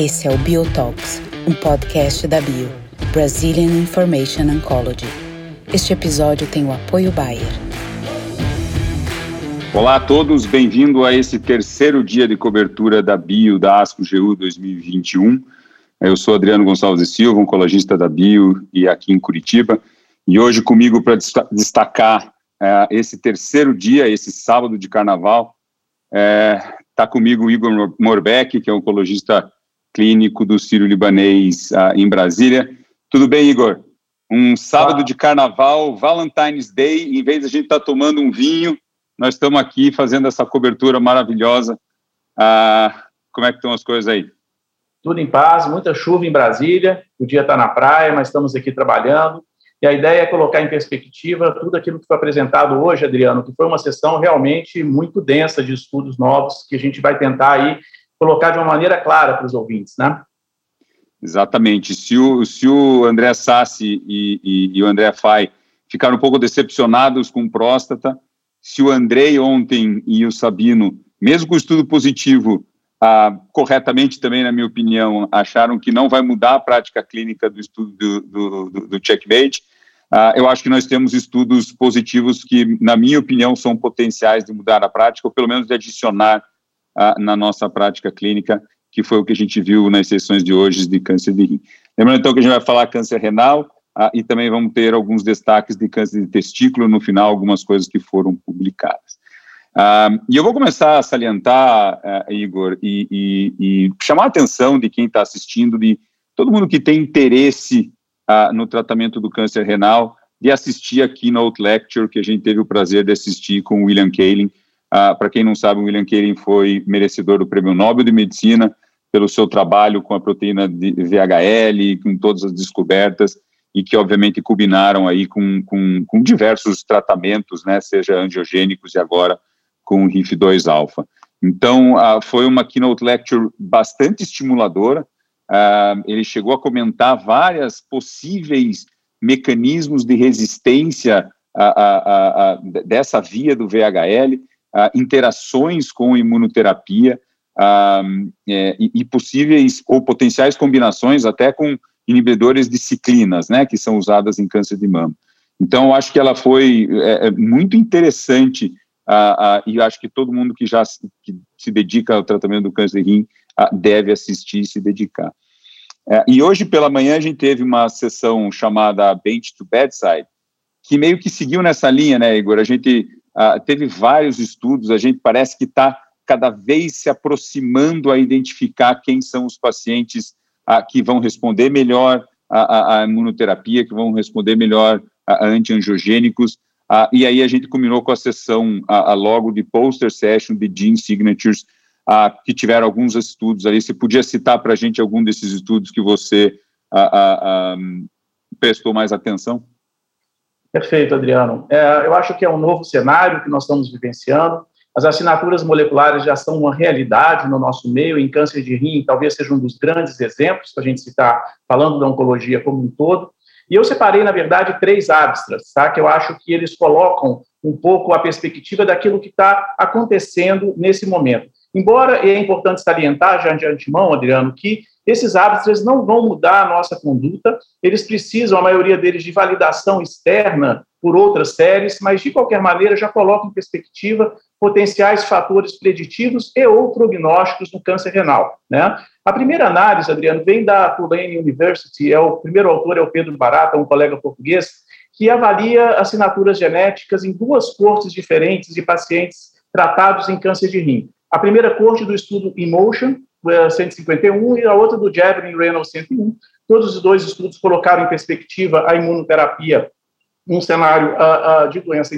Esse é o Biotalks, um podcast da Bio, Brazilian Information Oncology. Este episódio tem o apoio Bayer. Olá a todos, bem-vindo a esse terceiro dia de cobertura da Bio da ASCO-GU 2021. Eu sou Adriano Gonçalves Silva, oncologista da Bio e aqui em Curitiba. E hoje comigo para destacar é, esse terceiro dia, esse sábado de carnaval, está é, comigo o Igor Morbeck, que é oncologista clínico do Círio Libanês uh, em Brasília. Tudo bem, Igor? Um sábado de carnaval, Valentine's Day, em vez de a gente estar tá tomando um vinho, nós estamos aqui fazendo essa cobertura maravilhosa. Uh, como é que estão as coisas aí? Tudo em paz, muita chuva em Brasília, o dia está na praia, mas estamos aqui trabalhando. E a ideia é colocar em perspectiva tudo aquilo que foi apresentado hoje, Adriano, que foi uma sessão realmente muito densa de estudos novos que a gente vai tentar aí colocar de uma maneira clara para os ouvintes, né? Exatamente. Se o, se o André Sassi e, e, e o André Fai ficaram um pouco decepcionados com próstata, se o Andrei ontem e o Sabino, mesmo com o estudo positivo, ah, corretamente também, na minha opinião, acharam que não vai mudar a prática clínica do estudo do, do, do, do checkmate, ah, eu acho que nós temos estudos positivos que, na minha opinião, são potenciais de mudar a prática, ou pelo menos de adicionar na nossa prática clínica, que foi o que a gente viu nas sessões de hoje de câncer de rim. Lembrando então que a gente vai falar câncer renal e também vamos ter alguns destaques de câncer de testículo no final, algumas coisas que foram publicadas. e eu vou começar a salientar, uh, Igor, e, e, e, chamar a atenção de quem está assistindo, de todo mundo que tem interesse uh, no tratamento do câncer renal, de assistir a keynote lecture que a gente teve o prazer de assistir com o William Kaelin, ah, Para quem não sabe, o William Kaelin foi merecedor do Prêmio Nobel de Medicina pelo seu trabalho com a proteína de VHL, com todas as descobertas, e que obviamente culminaram aí com, com, com diversos tratamentos, né, seja angiogênicos e agora com o RIF2-alfa. Então, ah, foi uma keynote lecture bastante estimuladora, ah, ele chegou a comentar várias possíveis mecanismos de resistência a, a, a, dessa via do VHL, uh, interações com imunoterapia uh, é, e, possíveis ou potenciais combinações até com inibidores de ciclinas, né, que são usadas em câncer de mama. Então, acho que ela foi é, é muito interessante uh, e acho que todo mundo que já se, que se dedica ao tratamento do câncer de rim deve assistir e se dedicar. É, e hoje pela manhã a gente teve uma sessão chamada Bench to Bedside, que meio que seguiu nessa linha, né, Igor? A gente Uh, teve vários estudos, a gente parece que está cada vez se aproximando a identificar quem são os pacientes uh, que vão responder melhor à, imunoterapia, que vão responder melhor a, antiangiogênicos, uh, e aí a gente combinou com a sessão a, logo de poster session de gene signatures, que tiveram alguns estudos ali. Você podia citar para a gente algum desses estudos que você prestou mais atenção? Perfeito, Adriano. É, eu acho que é um novo cenário que nós estamos vivenciando. As assinaturas moleculares já são uma realidade no nosso meio, em câncer de rim, talvez seja um dos grandes exemplos para a gente citar, falando da oncologia como um todo. E eu separei, na verdade, três abstras, tá? que eu acho que eles colocam um pouco a perspectiva daquilo que está acontecendo nesse momento. Embora é importante salientar, já de antemão, Adriano, que esses hábitos não vão mudar a nossa conduta, eles precisam, a maioria deles, de validação externa por outras séries, mas, de qualquer maneira, já colocam em perspectiva potenciais fatores preditivos e ou prognósticos no câncer renal. Né? A primeira análise, Adriano, vem da Tulane University, é o primeiro autor é o Pedro Barata, um colega português, que avalia assinaturas genéticas em duas cortes diferentes de pacientes tratados em câncer de rim. A primeira corte do estudo Emotion, 151 e a outra do Javelin Reynolds 101. Todos os dois estudos colocaram em perspectiva a imunoterapia num cenário uh, uh, de doença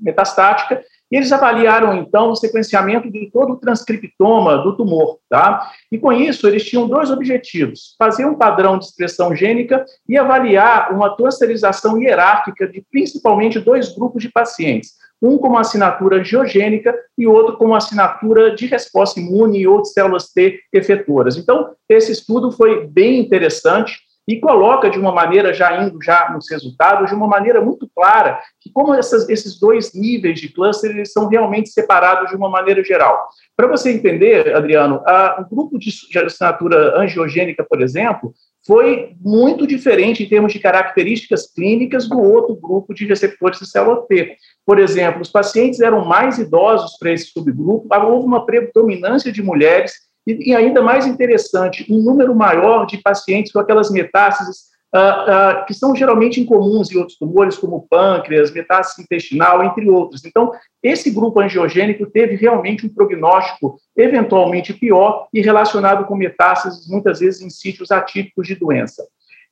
metastática, e eles avaliaram, então, o sequenciamento de todo o transcriptoma do tumor, tá? E com isso, eles tinham dois objetivos, fazer um padrão de expressão gênica e avaliar uma clusterização hierárquica de principalmente dois grupos de pacientes, um com uma assinatura geogênica e outro com uma assinatura de resposta imune ou de células T efetuoras. Então, esse estudo foi bem interessante. e coloca de uma maneira, já indo já nos resultados, de uma maneira muito clara, que como essas, esses dois níveis de cluster, eles são realmente separados de uma maneira geral. Para você entender, Adriano, a, o grupo de assinatura angiogênica, por exemplo, foi muito diferente em termos de características clínicas do outro grupo de receptores de célula T. Por exemplo, os pacientes eram mais idosos para esse subgrupo, houve uma predominância de mulheres e, e, ainda mais interessante, um número maior de pacientes com aquelas metástases uh, uh, que são geralmente incomuns em outros tumores, como pâncreas, metástase intestinal, entre outros. Então, esse grupo angiogênico teve realmente um prognóstico eventualmente pior e relacionado com metástases, muitas vezes em sítios atípicos de doença.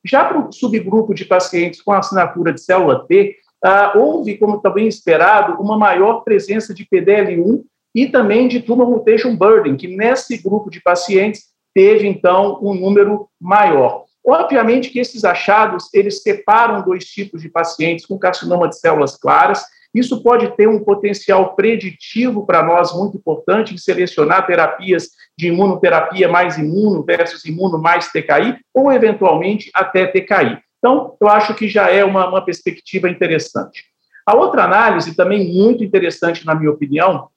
Já para o subgrupo de pacientes com assinatura de célula T, uh, houve, como também esperado, uma maior presença de PDL1 e também de tumor mutation burden, que nesse grupo de pacientes teve, então, um número maior. Obviamente que esses achados, eles separam dois tipos de pacientes com carcinoma de células claras, isso pode ter um potencial preditivo para nós muito importante em selecionar terapias de imunoterapia mais imuno versus imuno mais TKI, ou eventualmente até TKI. Então, eu acho que já é uma, uma perspectiva interessante. A outra análise, também muito interessante, na minha opinião,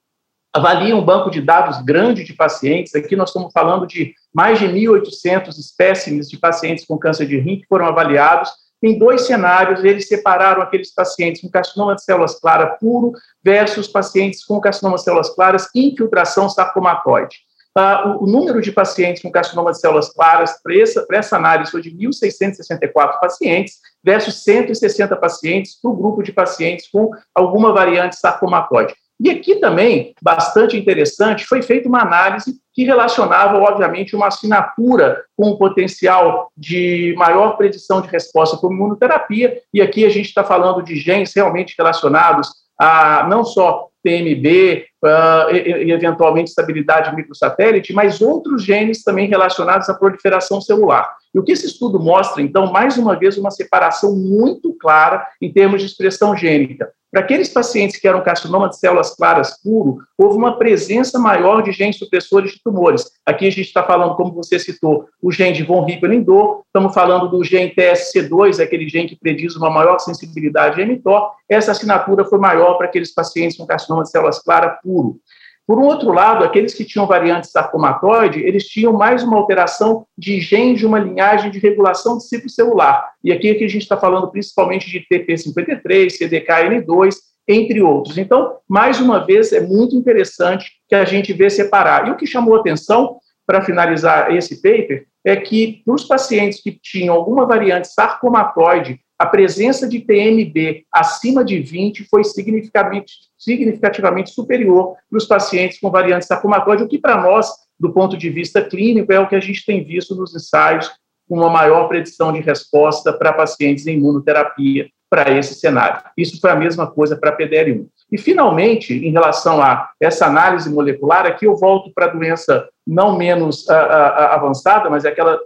avalia um banco de dados grande de pacientes. Aqui nós estamos falando de mais de 1.800 espécimes de pacientes com câncer de rim que foram avaliados. Em dois cenários, eles separaram aqueles pacientes com carcinoma de células claras puro versus pacientes com carcinoma de células claras infiltração sarcomatoide. Uh, o, o, número de pacientes com carcinoma de células claras para essa, essa análise foi de 1.664 pacientes versus 160 pacientes para o grupo de pacientes com alguma variante sarcomatoide. E aqui também, bastante interessante, foi feita uma análise que relacionava, obviamente, uma assinatura com um potencial de maior predição de resposta por imunoterapia, e aqui a gente está falando de genes realmente relacionados a não só PMB uh, e, e, eventualmente estabilidade microsatélite, mas outros genes também relacionados à proliferação celular. E o que esse estudo mostra, então, mais uma vez, uma separação muito clara em termos de expressão gênica. Para aqueles pacientes que eram carcinoma de células claras puro, houve uma presença maior de genes supressores de tumores. Aqui a gente está falando, como você citou, o gene de von Hippel-Lindau, estamos falando do gene TSC2, aquele gene que prediz uma maior sensibilidade a mTOR. Essa assinatura foi maior para aqueles pacientes com carcinoma de células claras puro. Por um outro lado, aqueles que tinham variante sarcomatoide, eles tinham mais uma alteração de gene de uma linhagem de regulação de ciclo celular. E aqui, aqui a gente está falando principalmente de TP53, CDKN2, entre outros. Então, mais uma vez, é muito interessante que a gente vê separar. E o que chamou atenção, para finalizar esse paper, é que para os pacientes que tinham alguma variante sarcomatoide a presença de TMB acima de 20 foi significativamente, significativamente superior para os pacientes com variante sarcomatoide, o que para nós, do ponto de vista clínico, é o que a gente tem visto nos ensaios com uma maior predição de resposta para pacientes em imunoterapia para esse cenário. Isso foi a mesma coisa para a PDL1. E, finalmente, em relação a essa análise molecular, aqui eu volto para a doença não menos a, a, a avançada, mas é aquela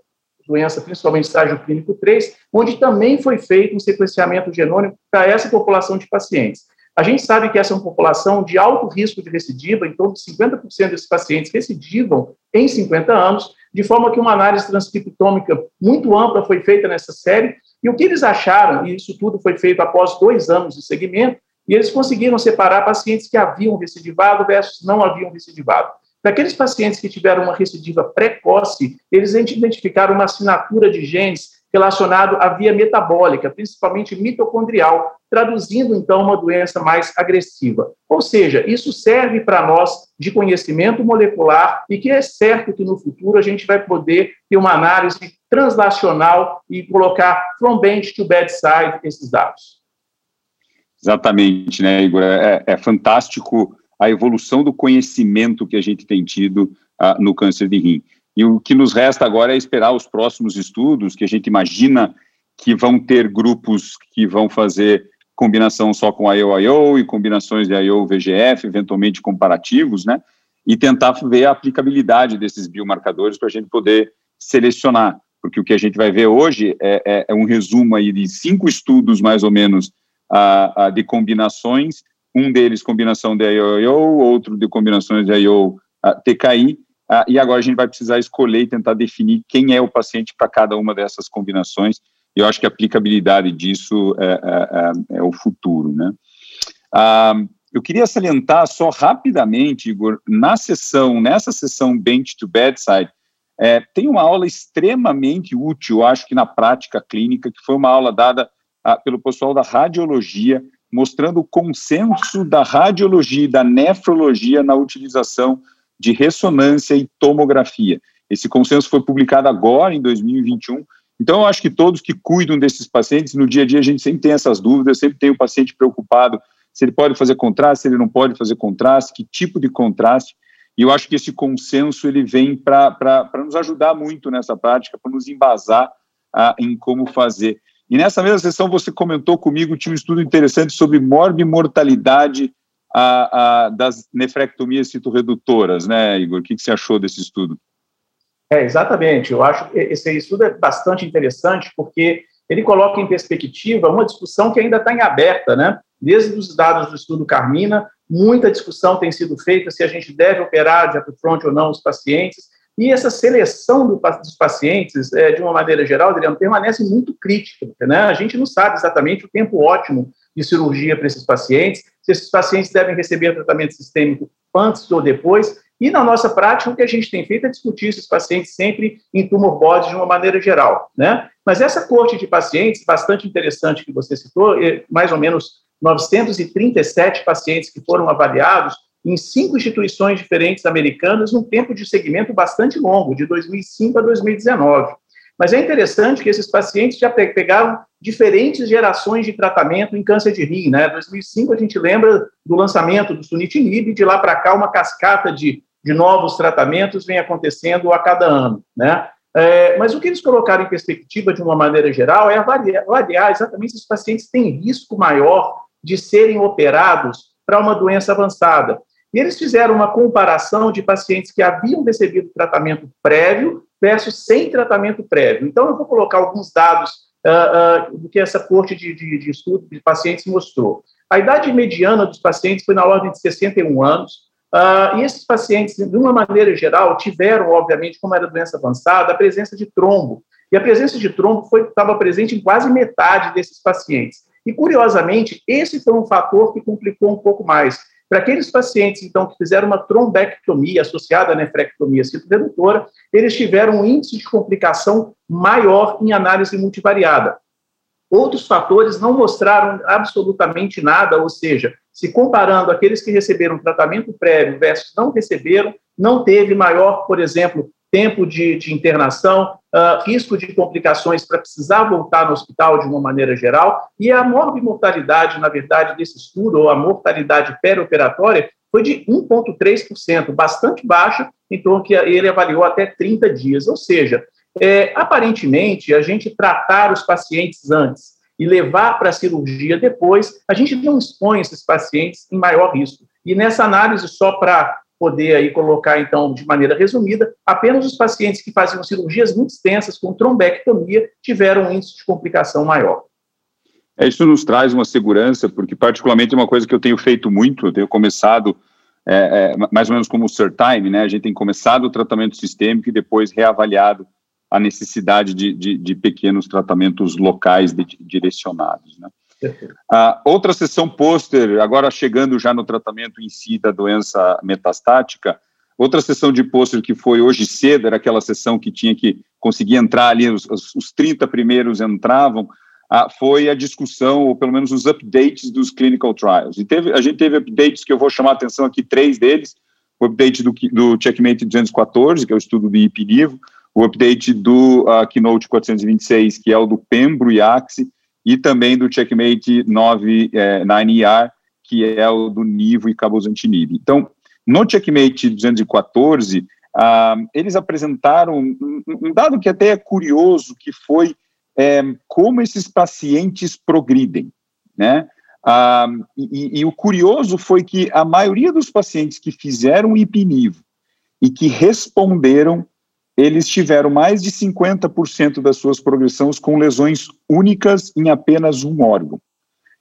doença, principalmente estágio clínico 3, onde também foi feito um sequenciamento genômico para essa população de pacientes. A gente sabe que essa é uma população de alto risco de recidiva, em torno de 50% desses pacientes recidivam em 50 anos, de forma que uma análise transcriptômica muito ampla foi feita nessa série, e o que eles acharam, e isso tudo foi feito após dois anos de segmento, e eles conseguiram separar pacientes que haviam recidivado versus não haviam recidivado. Daqueles pacientes que tiveram uma recidiva precoce, eles identificaram uma assinatura de genes relacionado à via metabólica, principalmente mitocondrial, traduzindo então uma doença mais agressiva. Ou seja, isso serve para nós de conhecimento molecular e que é certo que no futuro a gente vai poder ter uma análise translacional e colocar from bench to bedside esses dados. Exatamente, né, Igor? É, é fantástico a evolução do conhecimento que a gente tem tido uh, no câncer de rim. E o que nos resta agora é esperar os próximos estudos, que a gente imagina que vão ter grupos que vão fazer combinação só com IO-IO e combinações de IO-VGF, eventualmente comparativos, né? E tentar ver a aplicabilidade desses biomarcadores para a gente poder selecionar. Porque o que a gente vai ver hoje é, é, é um resumo aí de cinco estudos, mais ou menos, uh, uh, de combinações um deles combinação de IO, outro de combinações de IO TKI, uh, e agora a gente vai precisar escolher e tentar definir quem é o paciente para cada uma dessas combinações, e eu acho que a aplicabilidade disso é, é, é, é o futuro, né? Uh, eu queria salientar só rapidamente, Igor, na sessão, nessa sessão Bench to Bedside, é, tem uma aula extremamente útil, acho que na prática clínica, que foi uma aula dada ah, pelo pessoal da radiologia, mostrando o consenso da radiologia e da nefrologia na utilização de ressonância e tomografia. Esse consenso foi publicado agora, em 2021. Então, eu acho que todos que cuidam desses pacientes, no dia a dia a gente sempre tem essas dúvidas, sempre tem o paciente preocupado se ele pode fazer contraste, se ele não pode fazer contraste, que tipo de contraste. E eu acho que esse consenso ele vem para nos ajudar muito nessa prática, para nos embasar ah, em como fazer. E nessa mesma sessão você comentou comigo, tinha um estudo interessante sobre morbimortalidade a, a, das nefrectomias citoredutoras, né, Igor? O que, que você achou desse estudo? É, exatamente. Eu acho que esse estudo é bastante interessante porque ele coloca em perspectiva uma discussão que ainda está em aberta, né? Desde os dados do estudo Carmina, muita discussão tem sido feita se a gente deve operar de upfront ou não os pacientes, e essa seleção do, dos pacientes, é, de uma maneira geral, Adriano, permanece muito crítica. Né? A gente não sabe exatamente o tempo ótimo de cirurgia para esses pacientes, se esses pacientes devem receber tratamento sistêmico antes ou depois. E na nossa prática, o que a gente tem feito é discutir esses pacientes sempre em tumor boards de uma maneira geral. Né? Mas essa corte de pacientes, bastante interessante que você citou, é mais ou menos 937 pacientes que foram avaliados, em cinco instituições diferentes americanas, num tempo de segmento bastante longo, de 2005 a 2019. Mas é interessante que esses pacientes já pegaram diferentes gerações de tratamento em câncer de rim. Né? 2005 a gente lembra do lançamento do sunitinib, de lá para cá uma cascata de, de novos tratamentos vem acontecendo a cada ano. Né? É, mas o que eles colocaram em perspectiva de uma maneira geral é avaliar, avaliar exatamente se os pacientes têm risco maior de serem operados para uma doença avançada. E eles fizeram uma comparação de pacientes que haviam recebido tratamento prévio versus sem tratamento prévio. Então, eu vou colocar alguns dados uh, uh, do que essa corte de, de, de estudo de pacientes mostrou. A idade mediana dos pacientes foi na ordem de 61 anos, uh, e esses pacientes, de uma maneira geral, tiveram, obviamente, como era doença avançada, a presença de trombo. E a presença de trombo estava presente em quase metade desses pacientes. E, curiosamente, esse foi um fator que complicou um pouco mais. Para aqueles pacientes, então, que fizeram uma trombectomia associada à nefrectomia citoredutora, eles tiveram um índice de complicação maior em análise multivariada. Outros fatores não mostraram absolutamente nada, ou seja, se comparando aqueles que receberam tratamento prévio versus não receberam, não teve maior, por exemplo, tempo de, de internação, uh, risco de complicações para precisar voltar no hospital de uma maneira geral, e a morbimortalidade, na verdade, desse estudo, ou a mortalidade perioperatória, foi de 1,3%, bastante baixa, então que ele avaliou até 30 dias. Ou seja, é, aparentemente, a gente tratar os pacientes antes e levar para a cirurgia depois, a gente não expõe esses pacientes em maior risco. E nessa análise, só para poder aí colocar, então, de maneira resumida, apenas os pacientes que faziam cirurgias muito extensas com trombectomia tiveram um índice de complicação maior. É, isso nos traz uma segurança, porque particularmente é uma coisa que eu tenho feito muito, eu tenho começado é, é, mais ou menos como o time, né, a gente tem começado o tratamento sistêmico e depois reavaliado a necessidade de, de, de pequenos tratamentos locais de, direcionados, né. A outra sessão pôster, agora chegando já no tratamento em si da doença metastática, outra sessão de pôster que foi hoje cedo, era aquela sessão que tinha que conseguir entrar ali, os, os 30 primeiros entravam, ah, foi a discussão, ou pelo menos os updates dos clinical trials. E teve, a gente teve updates que eu vou chamar a atenção aqui, três deles, o update do, do Checkmate 214, que é o estudo do IPNIVO, o update do uh, Keynote 426, que é o do Pembro e Axi, e também do Checkmate 9, é, 9ER, que é o do Nivo e Cabozantinib. Então, no Checkmate 214, ah, eles apresentaram um, um, dado que até é curioso, que foi é, como esses pacientes progridem, né? Ah, e, e, o curioso foi que a maioria dos pacientes que fizeram IPNIVO e que responderam eles tiveram mais de 50% das suas progressões com lesões únicas em apenas um órgão.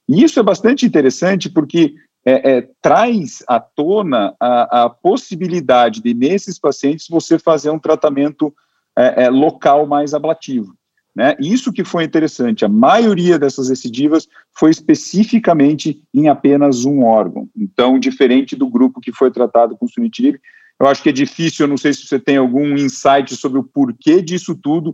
E isso é bastante interessante porque é, é, traz à tona a, a, possibilidade de, nesses pacientes, você fazer um tratamento é, é, local mais ablativo. Né? Isso que foi interessante, a maioria dessas recidivas foi especificamente em apenas um órgão. Então, diferente do grupo que foi tratado com sunitinib, eu acho que é difícil, eu não sei se você tem algum insight sobre o porquê disso tudo,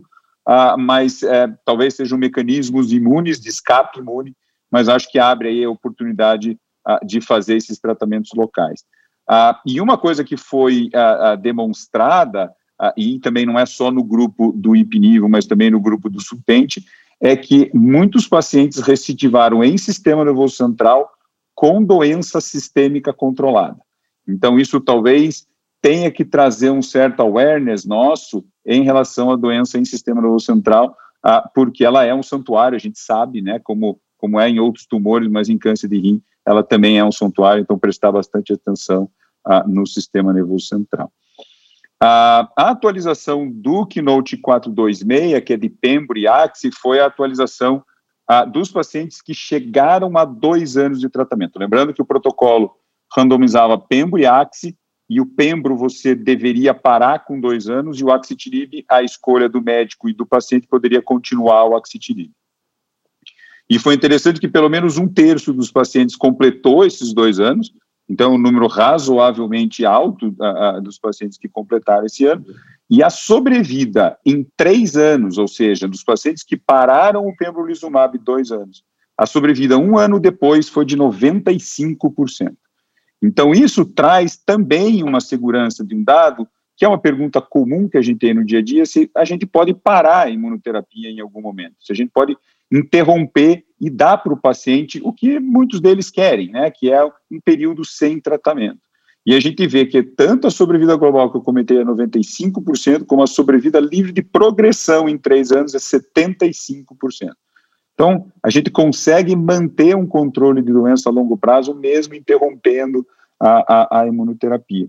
uh, mas é, talvez sejam mecanismos imunes, de escape imune, mas acho que abre aí a oportunidade uh, de fazer esses tratamentos locais. Uh, e uma coisa que foi demonstrada ah, e também não é só no grupo do hipnível, mas também no grupo do supente, é que muitos pacientes recidivaram em sistema nervoso central com doença sistêmica controlada. Então, isso talvez tenha que trazer um certo awareness nosso em relação à doença em sistema nervoso central, ah, porque ela é um santuário, a gente sabe, né, como, como é em outros tumores, mas em câncer de rim, ela também é um santuário, então prestar bastante atenção ah, no sistema nervoso central. A, atualização do Keynote 426, que é de Pembro e Axi, foi a atualização dos pacientes que chegaram a dois anos de tratamento. Lembrando que o protocolo randomizava Pembro e Axi, e o Pembro você deveria parar com dois anos, e o Axitinib, a escolha do médico e do paciente poderia continuar o Axitinib. E foi interessante que pelo menos um terço dos pacientes completou esses dois anos, então, um número razoavelmente alto uh, dos pacientes que completaram esse ano. E a sobrevida em três anos, ou seja, dos pacientes que pararam o pembrolizumab dois anos, a sobrevida um ano depois foi de 95%. Então, isso traz também uma segurança de um dado, que é uma pergunta comum que a gente tem no dia a dia, se a gente pode parar a imunoterapia em algum momento, se a gente pode interromper e dar para o paciente o que muitos deles querem, né, que é um período sem tratamento. E a gente vê que tanto a sobrevida global que eu comentei é 95%, como a sobrevida livre de progressão em três anos é 75%. Então, a gente consegue manter um controle de doença a longo prazo, mesmo interrompendo a, a, a imunoterapia.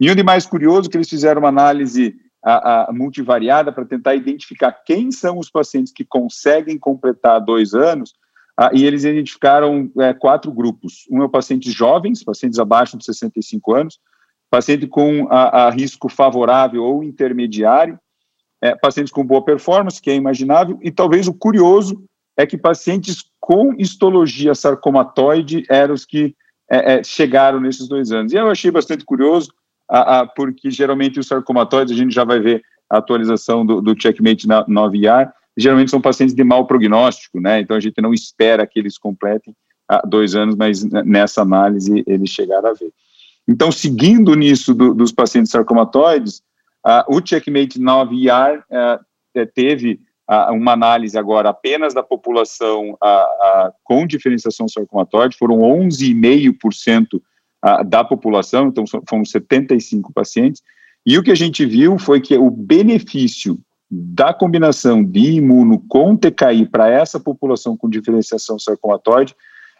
E o mais curioso, que eles fizeram uma análise a, a multivariada para tentar identificar quem são os pacientes que conseguem completar dois anos, e eles identificaram é, quatro grupos. Um é o pacientes jovens, pacientes abaixo de 65 anos, paciente com a, a risco favorável ou intermediário, é, pacientes com boa performance, que é imaginável, e talvez o curioso é que pacientes com histologia sarcomatoide eram os que é, é chegaram nesses dois anos. E eu achei bastante curioso, a, a, porque geralmente os sarcomatoides, a gente já vai ver a atualização do, do Checkmate 9R, geralmente são pacientes de mau prognóstico, né? Então a gente não espera que eles completem dois anos, mas nessa análise eles chegaram a ver. Então, seguindo nisso do, dos pacientes sarcomatoides, uh, o Checkmate 9ER uh, é, teve uh, uma análise agora apenas da população com diferenciação sarcomatoide, foram 11,5% da população, então foram 75 pacientes, e o que a gente viu foi que o benefício da combinação de imuno com TKI para essa população com diferenciação sarcomatoide,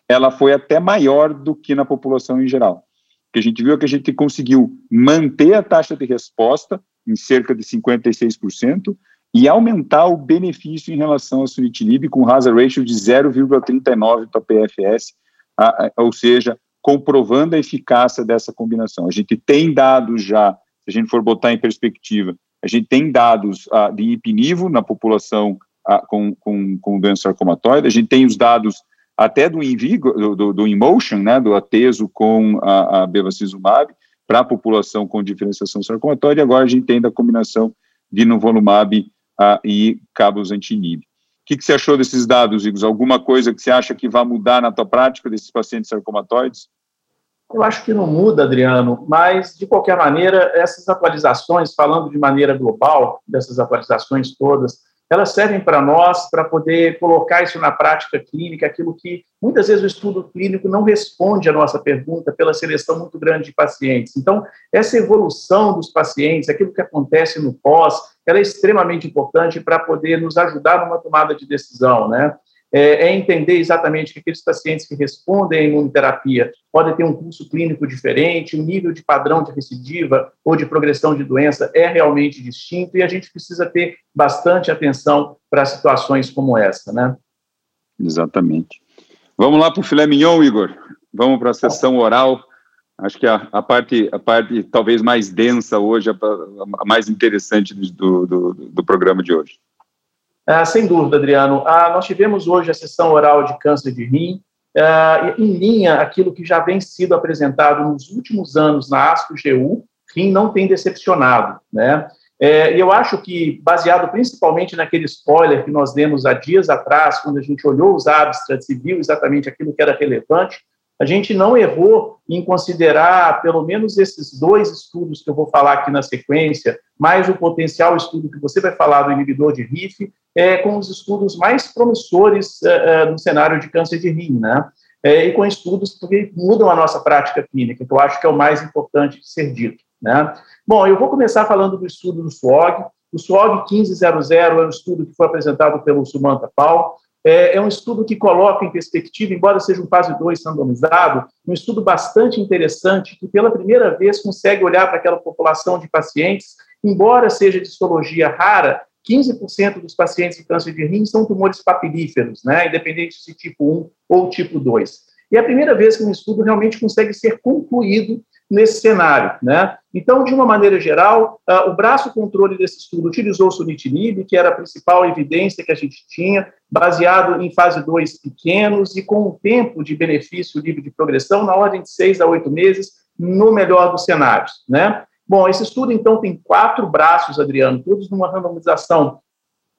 ela foi até maior do que na população em geral. O que a gente viu é que a gente conseguiu manter a taxa de resposta em cerca de 56% e aumentar o benefício em relação ao sunitinib com hazard ratio de 0,39 para PFS, ou seja, comprovando a eficácia dessa combinação. A gente tem dados já, se a gente for botar em perspectiva, a gente tem dados de hipnivo na população com, com, com doença sarcomatoide, a gente tem os dados até do Invigo, do, do, do Emotion, né, do ateso com a, a bevacizumab, para a população com diferenciação sarcomatoide, agora a gente tem da combinação de novolumab e cabozantinib. O que, que você achou desses dados, Igor? Alguma coisa que você acha que vai mudar na tua prática desses pacientes sarcomatoides? Eu acho que não muda, Adriano, mas, de qualquer maneira, essas atualizações, falando de maneira global, dessas atualizações todas, elas servem para nós para poder colocar isso na prática clínica, aquilo que muitas vezes o estudo clínico não responde à nossa pergunta pela seleção muito grande de pacientes. Então, essa evolução dos pacientes, aquilo que acontece no pós, ela é extremamente importante para poder nos ajudar numa tomada de decisão, né? É, é, entender exatamente que aqueles pacientes que respondem à imunoterapia podem ter um curso clínico diferente, o nível de padrão de recidiva ou de progressão de doença é realmente distinto e a gente precisa ter bastante atenção para situações como essa, né? Exatamente. Vamos lá para o filé mignon, Igor. vamos para a sessão oral. Acho que a, a, parte, a parte talvez mais densa hoje, a, a mais interessante do, do, do, programa de hoje. Ah, sem dúvida, Adriano. Ah, nós tivemos hoje a sessão oral de câncer de rim, ah, em linha aquilo que já vem sido apresentado nos últimos anos na ASCO-GU, rim não tem decepcionado, né? É, eu acho que, baseado principalmente naquele spoiler que nós demos há dias atrás, quando a gente olhou os abstracts e viu exatamente aquilo que era relevante, a gente não errou em considerar pelo menos esses dois estudos que eu vou falar aqui na sequência, mais o potencial estudo que você vai falar do inibidor de RIF, é, com os estudos mais promissores é, é, no cenário de câncer de rim, né? É, e com estudos que mudam a nossa prática clínica, que eu acho que é o mais importante de ser dito, né? Bom, eu vou começar falando do estudo do SWOG. O SWOG 1500 é um estudo que foi apresentado pelo Sumanta Paul, é, é, um estudo que coloca em perspectiva, embora seja um fase 2 randomizado, um estudo bastante interessante, que pela primeira vez consegue olhar para aquela população de pacientes, embora seja de histologia rara, 15% dos pacientes de câncer de rim são tumores papilíferos, né, independente se tipo 1 ou tipo 2. E é a primeira vez que um estudo realmente consegue ser concluído nesse cenário. Né? Então, de uma maneira geral, uh, o braço controle desse estudo utilizou o sunitinib, que era a principal evidência que a gente tinha, baseado em fase 2 pequenos e com um tempo de benefício livre de progressão na ordem de 6 a 8 meses, no melhor dos cenários. Né? Bom, esse estudo, então, tem quatro braços, Adriano, todos numa randomização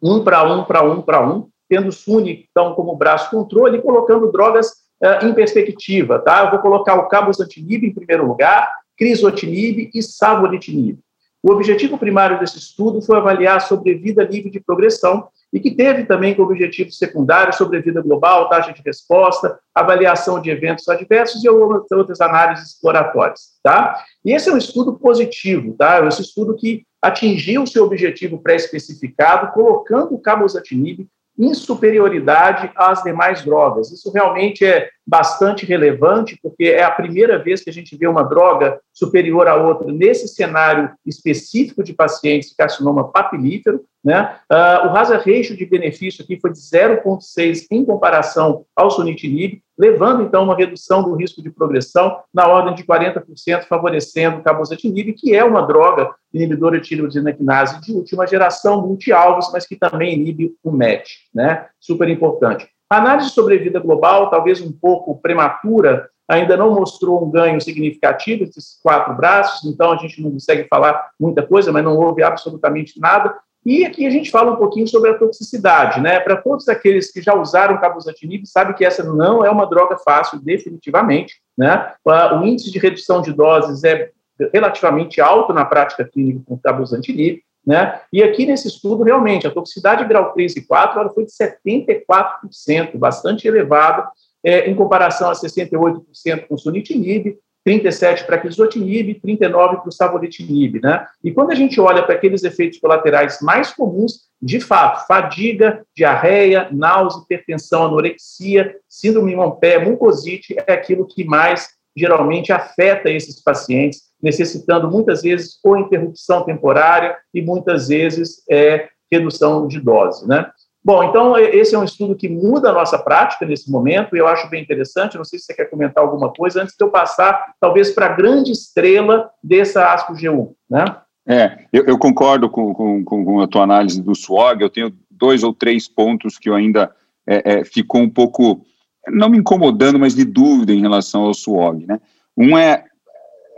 um para um, para um, para um, tendo o SUNY, então, como braço controle e colocando drogas uh, em perspectiva, tá? Eu vou colocar o cabozantinib em primeiro lugar, crisotinib e savolitinib. O objetivo primário desse estudo foi avaliar a sobrevida livre de progressão e que teve também como objetivo secundário sobrevida global, taxa de resposta, avaliação de eventos adversos e outras análises exploratórias, tá? E esse é um estudo positivo, tá? Esse estudo que atingiu seu objetivo pré-especificado, colocando o cabozantinib em superioridade às demais drogas. Isso realmente é bastante relevante, porque é a primeira vez que a gente vê uma droga superior a outra nesse cenário específico de pacientes carcinoma papilífero. Né? Uh, o hazard ratio de benefício aqui foi de 0,6 em comparação ao sunitinib, levando então uma redução do risco de progressão na ordem de 40%, favorecendo o cabozantinib, que é uma droga inibidora de tirosina quinase de última geração, multi-alvos, mas que também inibe o MET, né? Super importante. A análise de sobrevida global, talvez um pouco prematura, ainda não mostrou um ganho significativo desses quatro braços, então a gente não consegue falar muita coisa, mas não houve absolutamente nada. E aqui a gente fala um pouquinho sobre a toxicidade, né? Para todos aqueles que já usaram cabozantinib, sabe que essa não é uma droga fácil, definitivamente, né? O índice de redução de doses é relativamente alto na prática clínica com cabozantinib, né? E aqui nesse estudo, realmente, a toxicidade grau 3 e 4 ela foi de 74%, bastante elevada, é, em comparação a 68% com sunitinib, 37 para crisotinib, 39 para o savolitinib, né? E quando a gente olha para aqueles efeitos colaterais mais comuns, de fato, fadiga, diarreia, náusea, hipertensão, anorexia, síndrome pé, mucosite é aquilo que mais geralmente afeta esses pacientes, necessitando muitas vezes ou interrupção temporária e muitas vezes é, redução de dose, né? Bom, então esse é um estudo que muda a nossa prática nesse momento, e eu acho bem interessante. Não sei se você quer comentar alguma coisa antes de eu passar, talvez, para a grande estrela dessa ASCO-GU, né? É, eu, eu concordo com, com, com, a tua análise do SWOG. Eu tenho dois ou três pontos que eu ainda é, é, ficou um pouco, não me incomodando, mas de dúvida em relação ao SWOG, né? Um é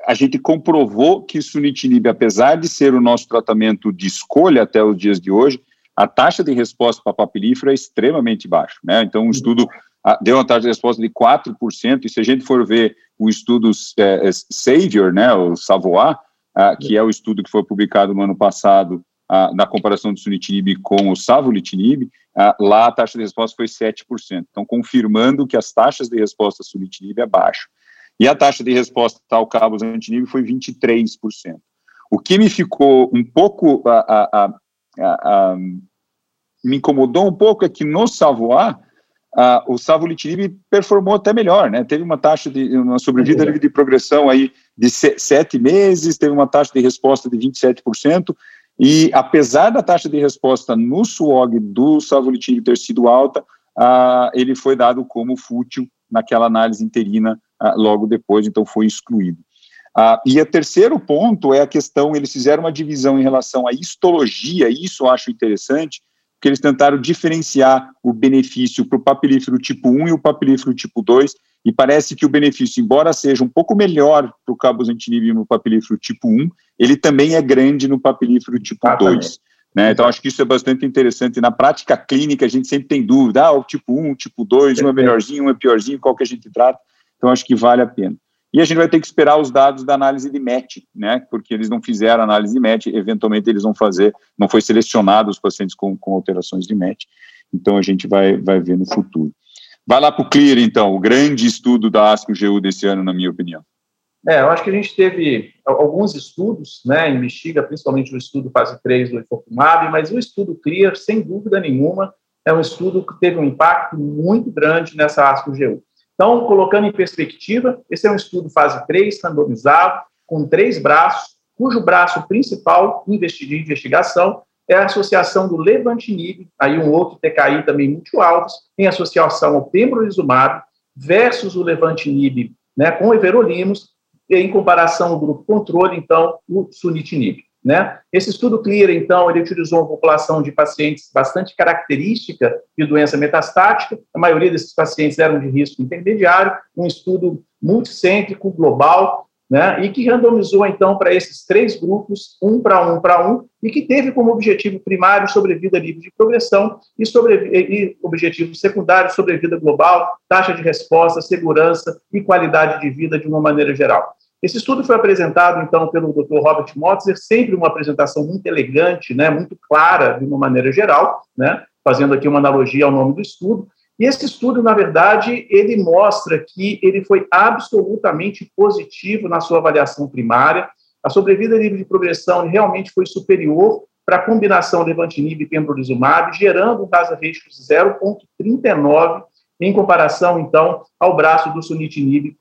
a gente comprovou que sunitinib, apesar de ser o nosso tratamento de escolha até os dias de hoje, a taxa de resposta para papilífero é extremamente baixa, né? Então, um estudo deu uma taxa de resposta de 4%, e se a gente for ver o estudo é, é, Savior, né, o Savoy, que é o estudo que foi publicado no ano passado, na comparação do sunitinib com o savolitinib, lá a taxa de resposta foi 7%. Então, confirmando que as taxas de resposta sunitinib é baixa. E a taxa de resposta ao cabozantinib foi 23%. O que me ficou um pouco me incomodou um pouco é que no Savoie, uh, o savolitinib performou até melhor, né? Teve uma taxa de uma sobrevida livre de progressão aí de sete meses, teve uma taxa de resposta de 27%, e apesar da taxa de resposta no SWOG do savolitinib ter sido alta, uh, ele foi dado como fútil naquela análise interina ah, logo depois, então foi excluído. Ah, e o terceiro ponto é a questão, eles fizeram uma divisão em relação à histologia, e isso eu acho interessante, porque eles tentaram diferenciar o benefício para o papilífero tipo 1 e o papilífero tipo 2, e parece que o benefício, embora seja um pouco melhor para o cabozantinib no papilífero tipo 1, ele também é grande no papilífero tipo ah, 2. Né? Então, acho que isso é bastante interessante. Na prática clínica, a gente sempre tem dúvida, ah, o tipo 1, o tipo 2, um é melhorzinho, um é piorzinho, qual que a gente trata. Então, acho que vale a pena. E a gente vai ter que esperar os dados da análise de MET, né? Porque eles não fizeram análise de MET, eventualmente eles vão fazer, não foi selecionado os pacientes com, com alterações de MET. Então, a gente vai, vai ver no futuro. Vai lá para o CLEAR, então, o grande estudo da ASCO-GU desse ano, na minha opinião. É, eu acho que a gente teve alguns estudos, né, em Bexiga, principalmente o estudo fase 3 do Ifocumab, mas o estudo CLEAR, sem dúvida nenhuma, é um estudo que teve um impacto muito grande nessa ASCO-GU. Então, colocando em perspectiva, esse é um estudo fase 3, randomizado, com três braços, cujo braço principal de investigação é a associação do levantinib, aí um outro TKI também muito altos, em associação ao pembrolizumab versus o levantinib né, com everolimus, em comparação ao grupo controle, então, o sunitinib. Né? Esse estudo CLEAR, então, ele utilizou uma população de pacientes bastante característica de doença metastática, a maioria desses pacientes eram de risco intermediário, um estudo multicêntrico, global, né? e que randomizou, então, para esses três grupos, um para um para um, e que teve como objetivo primário sobrevida livre de progressão e, sobre, e objetivo secundário sobrevida global, taxa de resposta, segurança e qualidade de vida de uma maneira geral. Esse estudo foi apresentado, então, pelo Dr. Robert Motzer, sempre uma apresentação muito elegante, né, muito clara, de uma maneira geral, né, fazendo aqui uma analogia ao nome do estudo. E esse estudo, na verdade, ele mostra que ele foi absolutamente positivo na sua avaliação primária. A sobrevida livre de progressão realmente foi superior para a combinação levantinib e pembrolizumab, gerando um hazard ratio de 0,39 em comparação, então, ao braço do sunitinib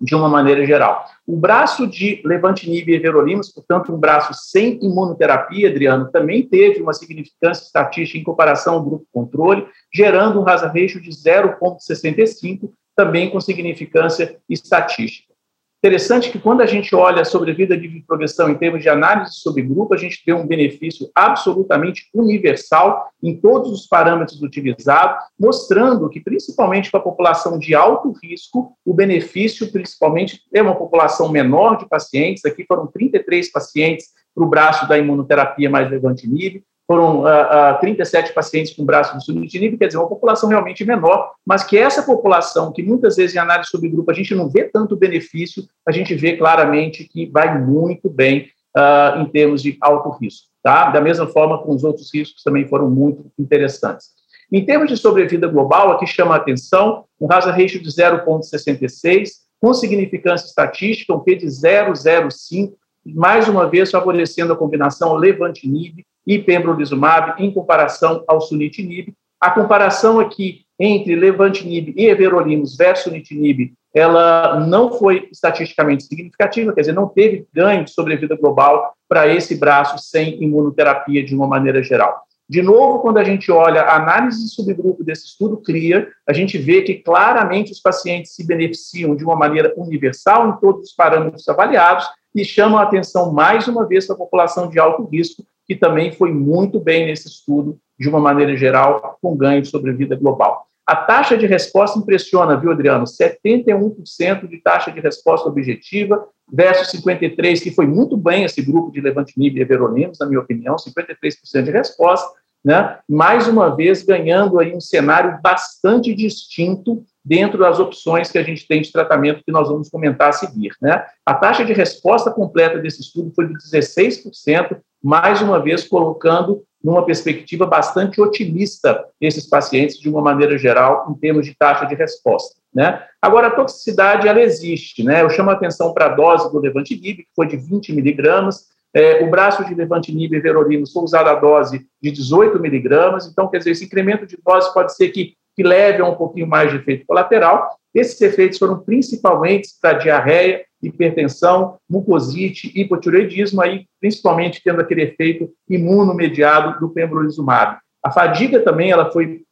de uma maneira geral. O braço de levantinib e everolimus, portanto, um braço sem imunoterapia, Adriano, também teve uma significância estatística em comparação ao grupo controle, gerando um hazard ratio de 0,65, também com significância estatística. Interessante que quando a gente olha sobre a vida de progressão em termos de análise sobre grupo, a gente vê um benefício absolutamente universal em todos os parâmetros utilizados, mostrando que, principalmente para a população de alto risco, o benefício, principalmente, é uma população menor de pacientes, aqui foram 33 pacientes para o braço da imunoterapia mais levantinib, foram uh, uh, 37 pacientes com braço de sunitinib, quer dizer, uma população realmente menor, mas que essa população, que muitas vezes em análise sobre grupo a gente não vê tanto benefício, a gente vê claramente que vai muito bem uh, em termos de alto risco. Tá? Da mesma forma, com os outros riscos também foram muito interessantes. Em termos de sobrevida global, aqui chama a atenção um hazard ratio de 0,66, com significância estatística, um P de 0,05, mais uma vez favorecendo a combinação levantinib e pembrolizumab em comparação ao sunitinib. A comparação aqui entre levantinib e everolimus versus sunitinib, ela não foi estatisticamente significativa, quer dizer, não teve ganho de sobrevida global para esse braço sem imunoterapia de uma maneira geral. De novo, quando a gente olha a análise de subgrupo desse estudo CLIA, a gente vê que claramente os pacientes se beneficiam de uma maneira universal em todos os parâmetros avaliados e chamam a atenção mais uma vez para a população de alto risco, que também foi muito bem nesse estudo, de uma maneira geral, com ganho de sobrevida global. A taxa de resposta impressiona, viu, Adriano? 71% de taxa de resposta objetiva versus 53%, que foi muito bem esse grupo de levantinib e everolimus, na minha opinião, 53% de resposta, né? Mais uma vez ganhando aí um cenário bastante distinto dentro das opções que a gente tem de tratamento que nós vamos comentar a seguir. Né? A taxa de resposta completa desse estudo foi de 16%, mais uma vez colocando numa perspectiva bastante otimista esses pacientes de uma maneira geral em termos de taxa de resposta. Né? Agora, a toxicidade ela existe. Né? Eu chamo a atenção para a dose do Levantinib, que foi de 20 miligramas, é, o braço de Levantinib e Verorimus foi usado a dose de 18 miligramas, então, quer dizer, esse incremento de dose pode ser que que leve a um pouquinho mais de efeito colateral. Esses efeitos foram principalmente para diarreia, hipertensão, mucosite, hipotireoidismo, aí principalmente tendo aquele efeito imunomediado do pembrolizumab. A fadiga também ela foi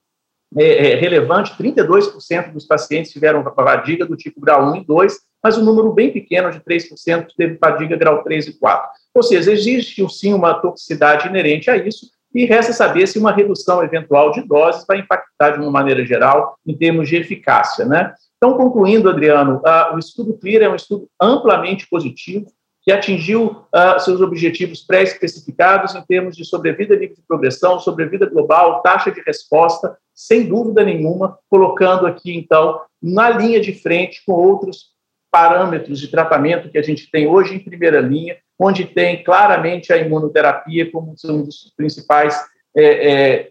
é, é, relevante, 32% dos pacientes tiveram fadiga do tipo grau 1 e 2, mas um número bem pequeno de 3% teve fadiga grau 3 e 4. Ou seja, existe sim uma toxicidade inerente a isso, e resta saber se uma redução eventual de doses vai impactar de uma maneira geral em termos de eficácia, né? Então, concluindo, Adriano, uh, o estudo CLEAR é um estudo amplamente positivo, que atingiu uh, seus objetivos pré-especificados em termos de sobrevida livre de progressão, sobrevida global, taxa de resposta, sem dúvida nenhuma, colocando aqui, então, na linha de frente com outros parâmetros de tratamento que a gente tem hoje em primeira linha, onde tem claramente a imunoterapia como um dos principais é, é,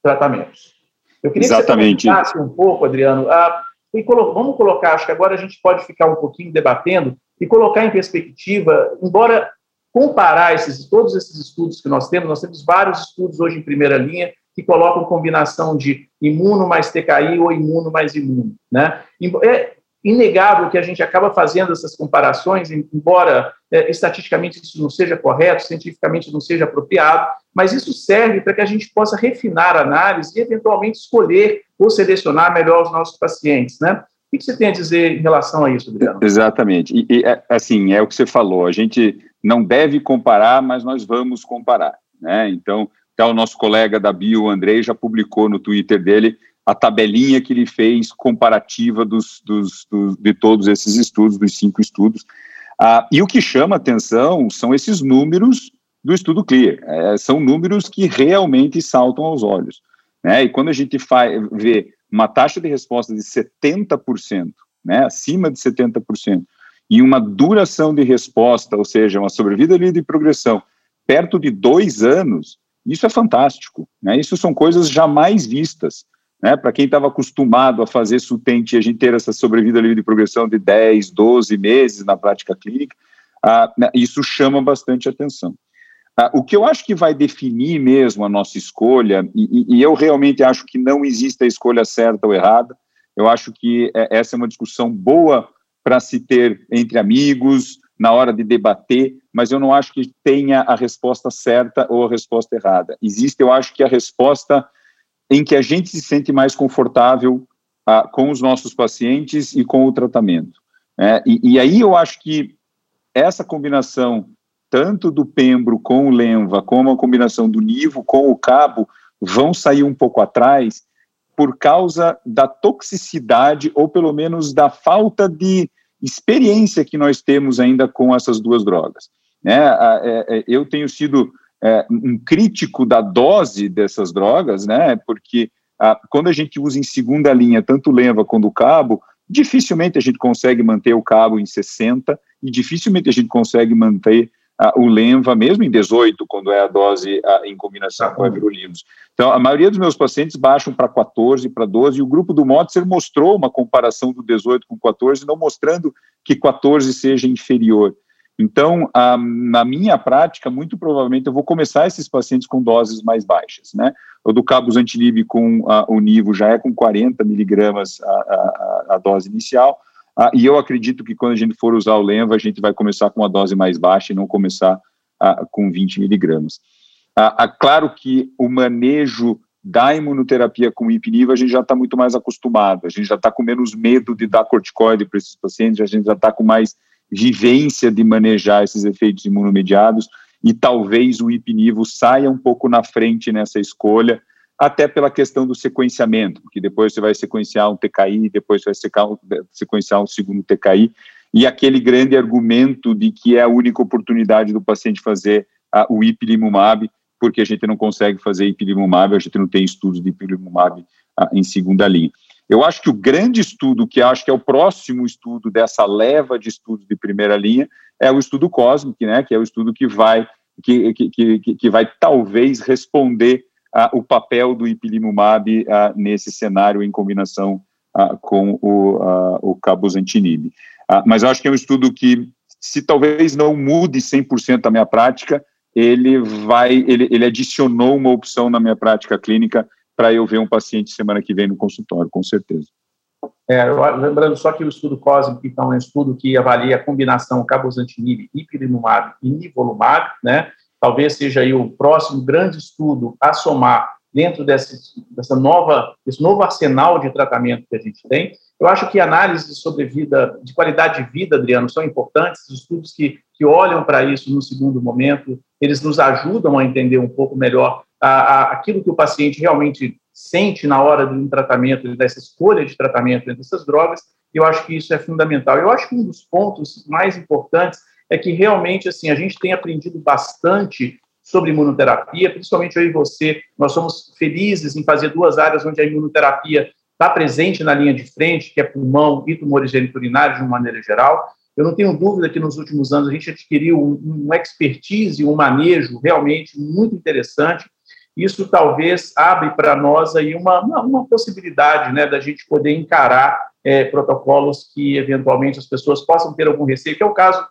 tratamentos. Eu queria Exatamente. que você um pouco, Adriano, a, e colo vamos colocar, acho que agora a gente pode ficar um pouquinho debatendo e colocar em perspectiva, embora comparar esses, todos esses estudos que nós temos, nós temos vários estudos hoje em primeira linha que colocam combinação de imuno mais TKI ou imuno mais imuno, né? É inegável que a gente acaba fazendo essas comparações, embora é, estatisticamente isso não seja correto, cientificamente não seja apropriado, mas isso serve para que a gente possa refinar a análise e eventualmente escolher ou selecionar melhor os nossos pacientes, né? O que você tem a dizer em relação a isso, Adriano? Exatamente. E, e, é, assim, é o que você falou, a gente não deve comparar, mas nós vamos comparar. Né? Então, até o nosso colega da Bio, Andrei, já publicou no Twitter dele a tabelinha que ele fez comparativa dos, dos, dos de todos esses estudos, dos cinco estudos. Ah, e o que chama atenção são esses números do estudo CLEAR. É, são números que realmente saltam aos olhos. Né? E quando a gente faz, vê uma taxa de resposta de 70%, né, acima de 70%, e uma duração de resposta, ou seja, uma sobrevida livre de progressão, perto de dois anos, isso é fantástico. Né? Isso são coisas jamais vistas. Né? Para quem estava acostumado a fazer sutente e a gente ter essa sobrevida livre de progressão de 10, 12 meses na prática clínica, ah, né, isso chama bastante atenção. Ah, o que eu acho que vai definir mesmo a nossa escolha, e, e, eu realmente acho que não existe a escolha certa ou errada, eu acho que é, essa é uma discussão boa para se ter entre amigos, na hora de debater, mas eu não acho que tenha a resposta certa ou a resposta errada. Existe, eu acho que a resposta em que a gente se sente mais confortável ah, com os nossos pacientes e com o tratamento. Né? E, e aí eu acho que essa combinação tanto do Pembro com o Lenva, como a combinação do Nivo com o Cabo, vão sair um pouco atrás por causa da toxicidade, ou pelo menos da falta de experiência que nós temos ainda com essas duas drogas. Né? É, é, eu tenho sido é, um crítico da dose dessas drogas, né? porque quando a gente usa em segunda linha tanto Lenva quanto o Cabo, dificilmente a gente consegue manter o Cabo em 60 e dificilmente a gente consegue manter o Lenva, mesmo em 18, quando é a dose em combinação com a everolimus. Então, a maioria dos meus pacientes baixam para 14, para 12, e o grupo do Motzer mostrou uma comparação do 18 com 14, não mostrando que 14 seja inferior. Então, na minha prática, muito provavelmente eu vou começar esses pacientes com doses mais baixas, né? O do cabozantilib com o Nivo já é com 40 miligramas a, a, a dose inicial, ah, e eu acredito que quando a gente for usar o Lenva, a gente vai começar com uma dose mais baixa e não começar ah, com 20 miligramas. Ah, claro que o manejo da imunoterapia com ipiniva a gente já está muito mais acostumado, a gente já está com menos medo de dar corticoide para esses pacientes, a gente já está com mais vivência de manejar esses efeitos imunomediados e talvez o ipinivo saia um pouco na frente nessa escolha, até pela questão do sequenciamento, porque depois você vai sequenciar um TKI, depois você vai sequenciar um segundo TKI, e aquele grande argumento de que é a única oportunidade do paciente fazer uh, o ipilimumab, porque a gente não consegue fazer ipilimumab, a gente não tem estudos de ipilimumab uh, em segunda linha. Eu acho que o grande estudo, que acho que é o próximo estudo dessa leva de estudos de primeira linha, é o estudo COSMIC, né, que é o estudo que vai, que, que, que, que vai talvez responder o papel do ipilimumab nesse cenário em combinação com o, o cabozantinib. mas eu acho que é um estudo que, se talvez não mude 100% a minha prática, ele vai, ele, ele adicionou uma opção na minha prática clínica para eu ver um paciente semana que vem no consultório, com certeza. É, lembrando só que o estudo COSMIC, então, é um estudo que avalia a combinação cabozantinib, ipilimumab e nivolumab, né, talvez seja aí o próximo grande estudo a somar dentro desse, dessa nova, desse novo arsenal de tratamento que a gente tem. Eu acho que análises sobre vida, de qualidade de vida, Adriano, são importantes, estudos que, que olham para isso no segundo momento, eles nos ajudam a entender um pouco melhor a, a, aquilo que o paciente realmente sente na hora de um tratamento, dessa escolha de tratamento entre essas drogas, eu acho que isso é fundamental. Eu acho que um dos pontos mais importantes é que realmente assim a gente tem aprendido bastante sobre imunoterapia, principalmente eu e você, nós somos felizes em fazer duas áreas onde a imunoterapia está presente na linha de frente, que é pulmão e tumores geniturinários de uma maneira geral. Eu não tenho dúvida que nos últimos anos a gente adquiriu um, um expertise, um manejo realmente muito interessante. Isso talvez abre para nós aí uma, uma, uma, possibilidade né, da gente poder encarar é, protocolos que eventualmente as pessoas possam ter algum receio, que é o caso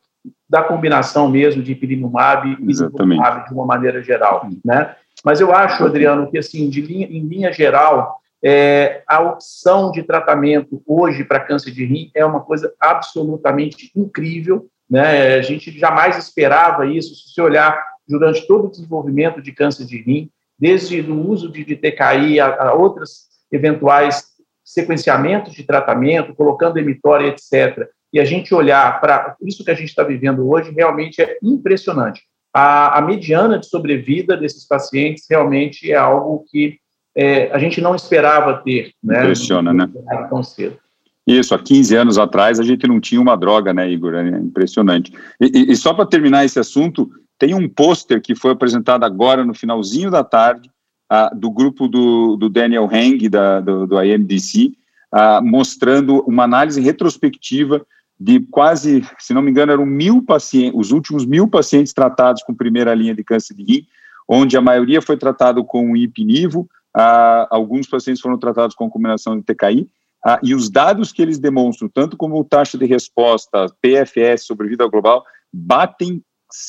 da combinação mesmo de ipilimumab e ipilimumab de uma maneira geral, né? Mas eu acho, Adriano, que assim, de linha, em linha geral, é, a opção de tratamento hoje para câncer de rim é uma coisa absolutamente incrível, né? A gente jamais esperava isso. Se você olhar durante todo o desenvolvimento de câncer de rim, desde o uso de, de TKI a, a outras eventuais sequenciamentos de tratamento, colocando emitória, etc e a gente olhar para isso que a gente está vivendo hoje, realmente é impressionante. A, a, mediana de sobrevida desses pacientes realmente é algo que é, a gente não esperava ter. Né? Impressiona, né? Tão cedo. Isso, há 15 anos atrás a gente não tinha uma droga, né, Igor? É impressionante. E, e, só para terminar esse assunto, tem um pôster que foi apresentado agora no finalzinho da tarde, uh, do grupo do, do Daniel Heng, da, do, do IMDC, uh, ah, mostrando uma análise retrospectiva de quase, se não me engano, eram mil pacientes, os últimos mil pacientes tratados com primeira linha de câncer de rim, onde a maioria foi tratado com ipinivo, ah, alguns pacientes foram tratados com combinação de TKI, ah, e os dados que eles demonstram, tanto como taxa de resposta, PFS, sobrevida global, batem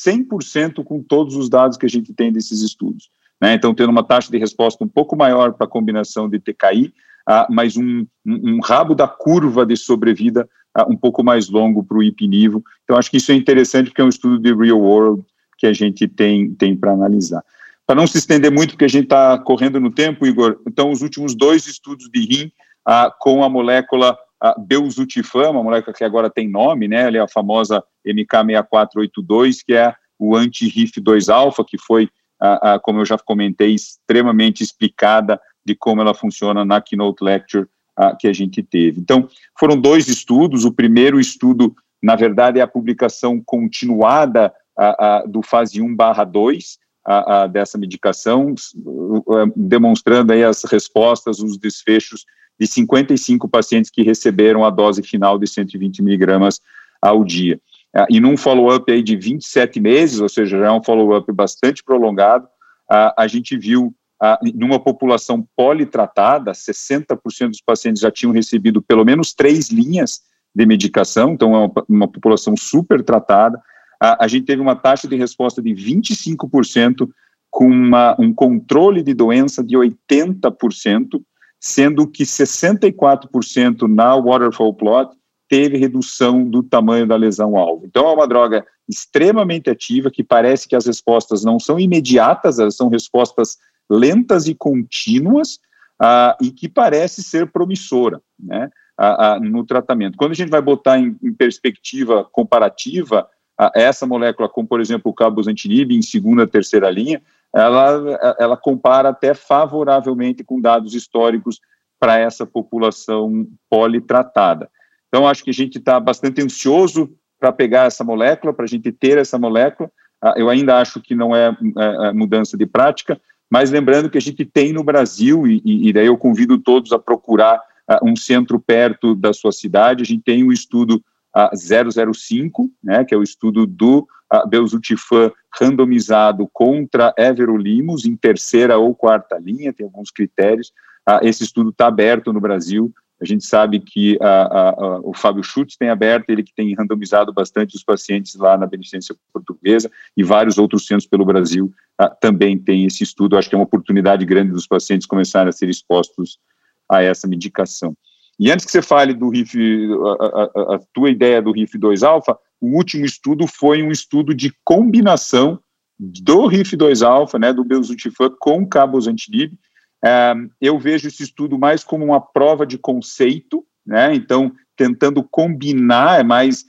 100% com todos os dados que a gente tem desses estudos. Né? Então, tendo uma taxa de resposta um pouco maior para a combinação de TKI, ah, mas um, um, um, rabo da curva de sobrevida um pouco mais longo para o ipinivo. Então, acho que isso é interessante porque é um estudo de real world que a gente tem, tem para analisar. Para não se estender muito, porque a gente está correndo no tempo, Igor, então os últimos dois estudos de rim uh, com a molécula uh, Belzutifan, uma molécula que agora tem nome, né, é a famosa MK6482, que é o anti-RIF2-alfa, que foi, uh, como eu já comentei, extremamente explicada de como ela funciona na Keynote Lecture que a gente teve. Então, foram dois estudos. O primeiro estudo, na verdade, é a publicação continuada do fase 1 barra 2 dessa medicação, demonstrando aí as respostas, os desfechos de 55 pacientes que receberam a dose final de 120 miligramas ao dia. E num follow-up aí de 27 meses, ou seja, já é um follow-up bastante prolongado, a gente viu ah, numa população politratada, 60% dos pacientes já tinham recebido pelo menos três linhas de medicação, então é uma, uma população super tratada. Ah, a gente teve uma taxa de resposta de 25%, com uma, um controle de doença de 80%, sendo que 64% na waterfall plot teve redução do tamanho da lesão-alvo. Então, é uma droga extremamente ativa, que parece que as respostas não são imediatas, elas são respostas lentas e contínuas ah, e que parece ser promissora né, ah, no tratamento. Quando a gente vai botar em, em perspectiva comparativa essa molécula com, por exemplo, o cabozantinib em segunda, terceira linha, ela, ela compara até favoravelmente com dados históricos para essa população politratada. Então, acho que a gente está bastante ansioso para pegar essa molécula, para a gente ter essa molécula. Eu ainda acho que não é, é, é mudança de prática, mas lembrando que a gente tem no Brasil, e, e daí eu convido todos a procurar uh, um centro perto da sua cidade, a gente tem o um estudo uh, 005, né, que é o estudo do uh, randomizado contra everolimus em terceira ou quarta linha, tem alguns critérios, uh, esse estudo está aberto no Brasil, a gente sabe que a, a, a, o Fábio Schutz tem aberto, ele que tem randomizado bastante os pacientes lá na Beneficência Portuguesa e vários outros centros pelo Brasil ah, também tem esse estudo. Acho que é uma oportunidade grande dos pacientes começarem a ser expostos a essa medicação. E antes que você fale do RIF, a, tua ideia do RIF2-alfa, o último estudo foi um estudo de combinação do RIF2-alfa, né, do belzutifan com cabozantinib, eu vejo esse estudo mais como uma prova de conceito, né? Então, tentando combinar, é mais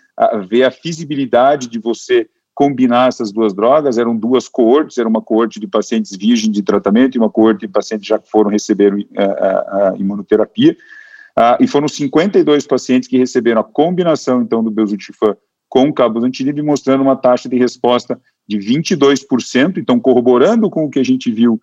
ver a feasibilidade de você combinar essas duas drogas, eram duas coortes, era uma coorte de pacientes virgens de tratamento e uma coorte de pacientes já que foram receber a, a, a imunoterapia, uh, e foram 52 pacientes que receberam a combinação, então, do belzutifan com cabozantinib, mostrando uma taxa de resposta de 22%, então corroborando com o que a gente viu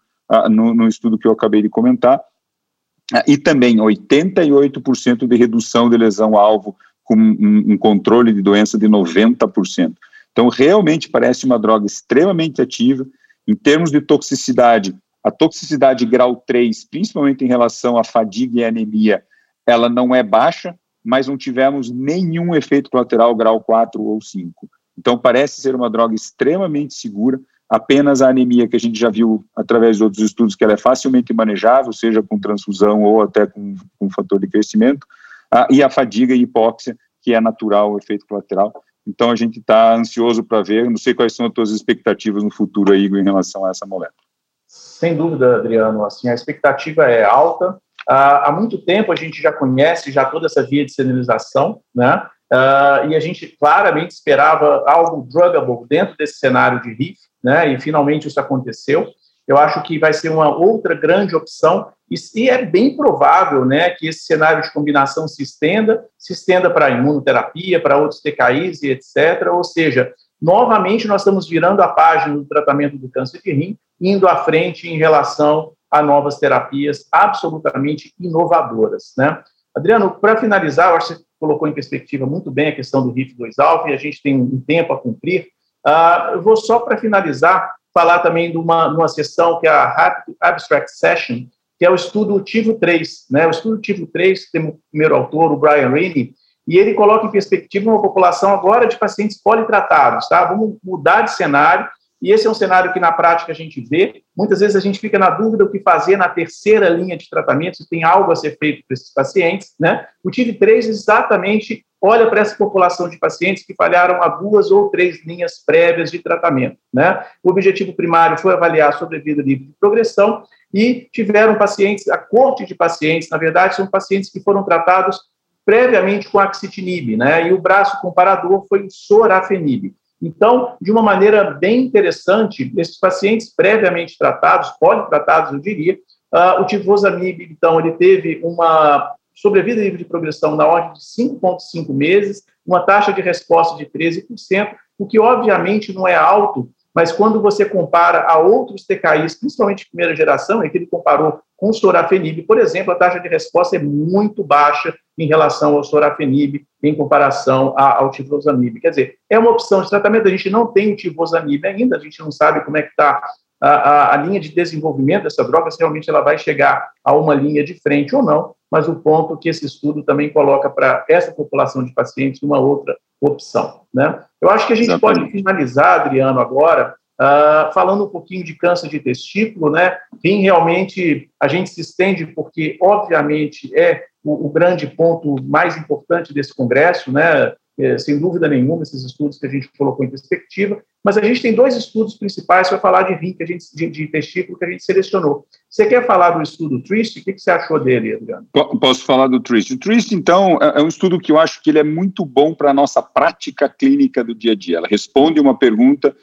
no, no, estudo que eu acabei de comentar, uh, e também 88% de redução de lesão-alvo com um, um controle de doença de 90%. Então, realmente parece uma droga extremamente ativa. Em termos de toxicidade, a toxicidade grau 3, principalmente em relação à fadiga e anemia, ela não é baixa, mas não tivemos nenhum efeito colateral grau 4 ou 5. Então, parece ser uma droga extremamente segura. Apenas a anemia, que a gente já viu através de outros estudos, que ela é facilmente manejável, seja com transfusão ou até com, com fator de crescimento, ah, e a fadiga e hipóxia, que é natural, o efeito colateral. Então a gente está ansioso para ver. Não sei quais são as tuas expectativas no futuro aí em relação a essa molécula. Sem dúvida, Adriano. Assim, a expectativa é alta. há muito tempo a gente já conhece já toda essa via de sinalização, né? Uh, e a gente claramente esperava algo druggable dentro desse cenário de RIF, né? E finalmente isso aconteceu. Eu acho que vai ser uma outra grande opção e, é bem provável né, que esse cenário de combinação se estenda, se estenda para imunoterapia, para outros TKIs e etc. Ou seja, novamente nós estamos virando a página do tratamento do câncer de rim, indo à frente em relação a novas terapias absolutamente inovadoras. Né? Adriano, para finalizar, eu acho que colocou em perspectiva muito bem a questão do RIF2-alfa e a gente tem um tempo a cumprir. Uh, eu vou só para finalizar falar também de uma, uma sessão que é a Abstract Session, que é o estudo TIVO 3. Né? O estudo TIVO 3, que tem o primeiro autor, o Brian Rainey, e ele coloca em perspectiva uma população agora de pacientes politratados. Tá? Vamos mudar de cenário, e esse é um cenário que na prática a gente vê. Muitas vezes a gente fica na dúvida o que fazer na terceira linha de tratamento, se tem algo a ser feito para esses pacientes. Né? O TIV3 exatamente olha para essa população de pacientes que falharam a duas ou três linhas prévias de tratamento. Né? O objetivo primário foi avaliar a sobrevida livre de progressão e tiveram pacientes, a corte de pacientes, na verdade, são pacientes que foram tratados previamente com axitinib, né? E o braço comparador foi o sorafenib. Então, de uma maneira bem interessante, esses pacientes previamente tratados, politratados, eu diria, uh, o tivosamib, então, ele teve uma sobrevida livre de progressão na ordem de 5,5 meses, uma taxa de resposta de 13%, o que obviamente não é alto, mas quando você compara a outros TKIs, principalmente de primeira geração, é que ele comparou com o sorafenib, por exemplo, a taxa de resposta é muito baixa em relação ao sorafenib, em comparação ao tivosanib. Quer dizer, é uma opção de tratamento, a gente não tem o tivosanib ainda, a gente não sabe como é que está a, a, a, linha de desenvolvimento dessa droga, se realmente ela vai chegar a uma linha de frente ou não, mas o ponto que esse estudo também coloca para essa população de pacientes uma outra opção. Né? Eu acho que a gente Exatamente. pode finalizar, Adriano, agora, uh, falando um pouquinho de câncer de testículo, né? Quem realmente a gente se estende, porque, obviamente, é o, o grande ponto mais importante desse congresso, né? É, sem dúvida nenhuma, esses estudos que a gente colocou em perspectiva, mas a gente tem dois estudos principais para falar de rim, que a gente, de, de, testículo, que a gente selecionou. Você quer falar do estudo TRIST? O que, que você achou dele, Adriano? Posso falar do TRIST. O TRIST, então, é, é um estudo que eu acho que ele é muito bom para a nossa prática clínica do dia a dia. Ela responde uma pergunta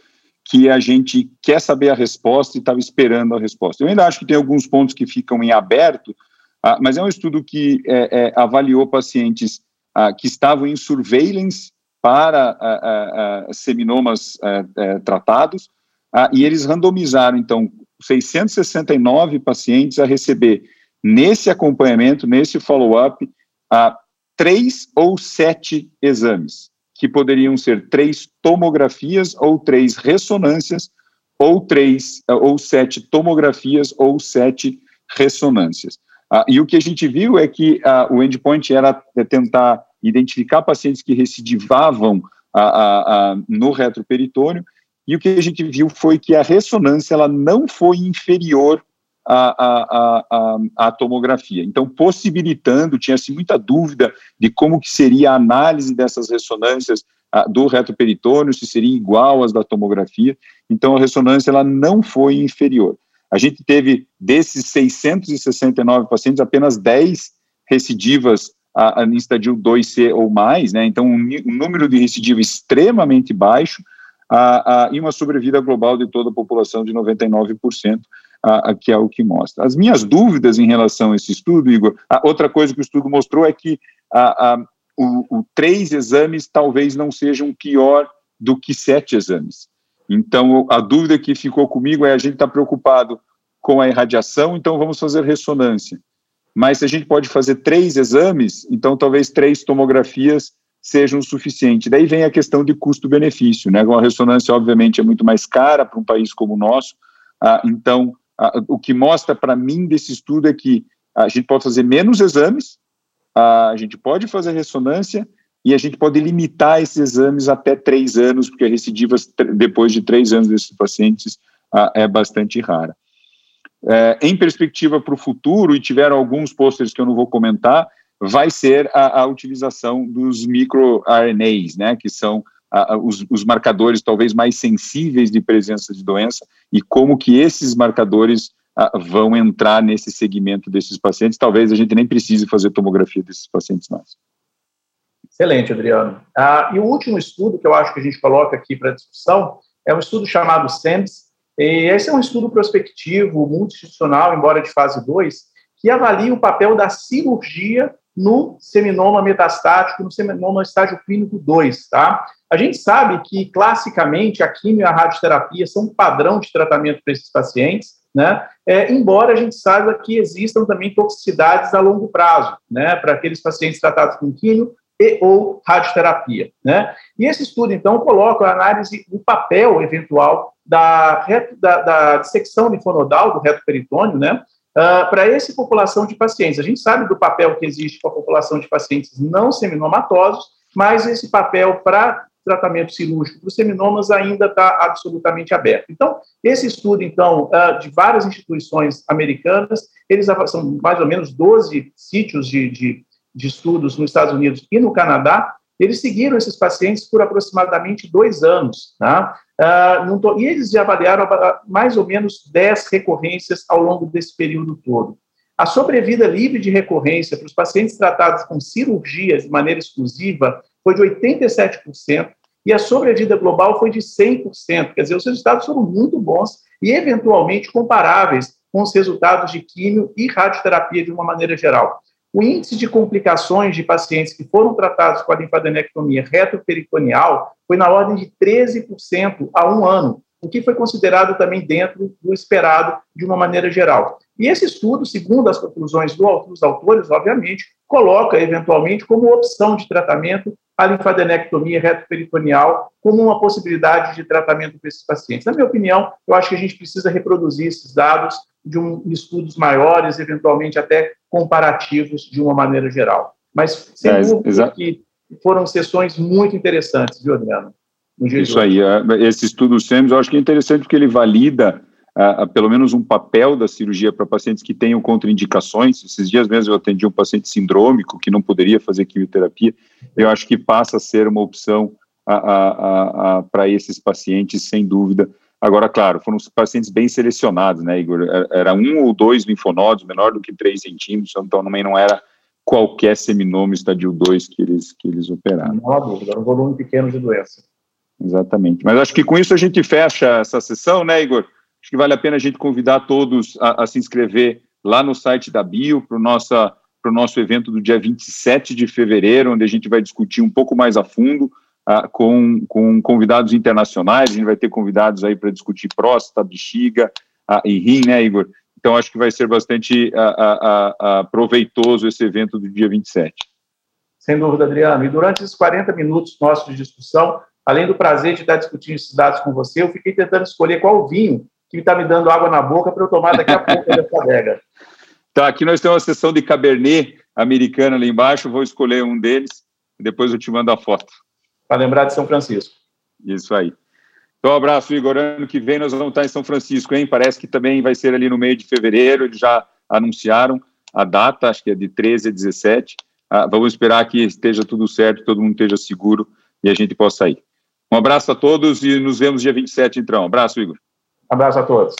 que a gente quer saber a resposta e estava esperando a resposta. Eu ainda acho que tem alguns pontos que ficam em aberto, ah, mas é um estudo que é, é, avaliou pacientes ah, que estavam em surveillance para ah, seminomas tratados, e eles randomizaram, então, 669 pacientes a receber, nesse acompanhamento, nesse follow-up, três ou sete exames, que poderiam ser três tomografias ou três ressonâncias, ou três ou sete tomografias ou sete ressonâncias. Ah, e o que a gente viu é que ah, o endpoint era tentar identificar pacientes que recidivavam ah, no retroperitônio, e o que a gente viu foi que a ressonância ela não foi inferior à, à, à, à tomografia. Então, possibilitando, tinha-se muita dúvida de como que seria a análise dessas ressonâncias do retroperitônio, se seria igual às da tomografia. Então, a ressonância ela não foi inferior. A gente teve, desses 669 pacientes, apenas 10 recidivas a, a, em estadio 2C ou mais, né? Então, um, um número de recidiva extremamente baixo a, e uma sobrevida global de toda a população de 99%, a, a, que é o que mostra. As minhas dúvidas em relação a esse estudo, Igor, outra coisa que o estudo mostrou é que o, o, três exames talvez não sejam pior do que sete exames. Então, a dúvida que ficou comigo é a gente está preocupado com a irradiação, então vamos fazer ressonância. Mas se a gente pode fazer três exames, então talvez três tomografias sejam o suficiente. Daí vem a questão de custo-benefício, né? A ressonância, obviamente, é muito mais cara para um país como o nosso. Ah, então, ah, o que mostra para mim desse estudo é que a gente pode fazer menos exames, a gente pode fazer ressonância e a gente pode limitar esses exames até três anos, porque a recidiva depois de três anos desses pacientes é bastante rara. É, em perspectiva para o futuro, e tiveram alguns pôsteres que eu não vou comentar, vai ser a, a utilização dos microRNAs, né, que são a, os, os, marcadores talvez mais sensíveis de presença de doença, e como que esses marcadores vão entrar nesse segmento desses pacientes. Talvez a gente nem precise fazer tomografia desses pacientes mais. Excelente, Adriano. Ah, e o último estudo que eu acho que a gente coloca aqui para discussão é um estudo chamado SEMS. E esse é um estudo prospectivo, multi-institucional, embora de fase 2, que avalia o papel da cirurgia no seminoma metastático, no seminoma estágio clínico 2, tá? A gente sabe que, classicamente, a quimio e a radioterapia são um padrão de tratamento para esses pacientes, né? É, embora a gente saiba que existam também toxicidades a longo prazo, né? Para aqueles pacientes tratados com quimio e ou radioterapia, né? E esse estudo, então, coloca a análise do papel eventual da, da, da dissecção linfonodal do reto peritônio, né? Uh, para essa população de pacientes. A gente sabe do papel que existe para a população de pacientes não seminomatosos, mas esse papel para tratamento cirúrgico para os seminomas ainda está absolutamente aberto. Então, esse estudo, então, uh, de várias instituições americanas, eles são mais ou menos 12 sítios de, de, de estudos nos Estados Unidos e no Canadá, eles seguiram esses pacientes por aproximadamente dois anos, tá? Uh, e eles já avaliaram mais ou menos 10 recorrências ao longo desse período todo. A sobrevida livre de recorrência para os pacientes tratados com cirurgias de maneira exclusiva foi de 87%, e a sobrevida global foi de 100%. Quer dizer, os resultados foram muito bons e, eventualmente, comparáveis com os resultados de químio e radioterapia de uma maneira geral. O índice de complicações de pacientes que foram tratados com a linfadenectomia retroperitoneal foi na ordem de 13% a um ano, o que foi considerado também dentro do esperado de uma maneira geral. E esse estudo, segundo as conclusões do, dos autores, obviamente, coloca eventualmente como opção de tratamento a linfadenectomia retroperitoneal como uma possibilidade de tratamento para esses pacientes. Na minha opinião, eu acho que a gente precisa reproduzir esses dados de um, estudos maiores, eventualmente até comparativos de uma maneira geral. Mas, sem é, dúvida, que foram sessões muito interessantes, viu, Adriano? Isso aí, é, esse estudo SEMS, eu acho que é interessante porque ele valida uh, pelo menos um papel da cirurgia para pacientes que tenham contraindicações. Esses dias mesmo eu atendi um paciente sindrômico que não poderia fazer quimioterapia. Eu acho que passa a ser uma opção para esses pacientes, sem dúvida. Agora, claro, foram pacientes bem selecionados, né, Igor? Era um ou dois linfonodos, menor do que 3 centímetros, então também não era qualquer seminoma estadio 2 que eles, que eles operaram. Não há dúvida, era um volume pequeno de doença. Exatamente. Mas acho que com isso a gente fecha essa sessão, né, Igor? Acho que vale a pena a gente convidar todos a, a se inscrever lá no site da Bio para o nosso evento do dia 27 de fevereiro, onde a gente vai discutir um pouco mais a fundo uh, com, com convidados internacionais. A gente vai ter convidados aí para discutir próstata, bexiga uh, e rim, né, Igor? Então, acho que vai ser bastante uh, proveitoso esse evento do dia 27. Sem dúvida, Adriano. E durante esses 40 minutos nossos de discussão, além do prazer de estar discutindo esses dados com você, eu fiquei tentando escolher qual vinho que está me dando água na boca para eu tomar daqui a pouco dessa adega. Tá, aqui nós temos uma sessão de Cabernet americana ali embaixo, vou escolher um deles e depois eu te mando a foto. Para lembrar de São Francisco. Isso aí. Então, um abraço, Igor. Ano que vem nós vamos estar em São Francisco, hein? Parece que também vai ser ali no meio de fevereiro, eles já anunciaram a data, acho que é de 13 a 17. Ah, vamos esperar que esteja tudo certo, todo mundo esteja seguro e a gente possa ir. Um abraço a todos e nos vemos dia 27, então. Um abraço, Igor. Abraço a todos.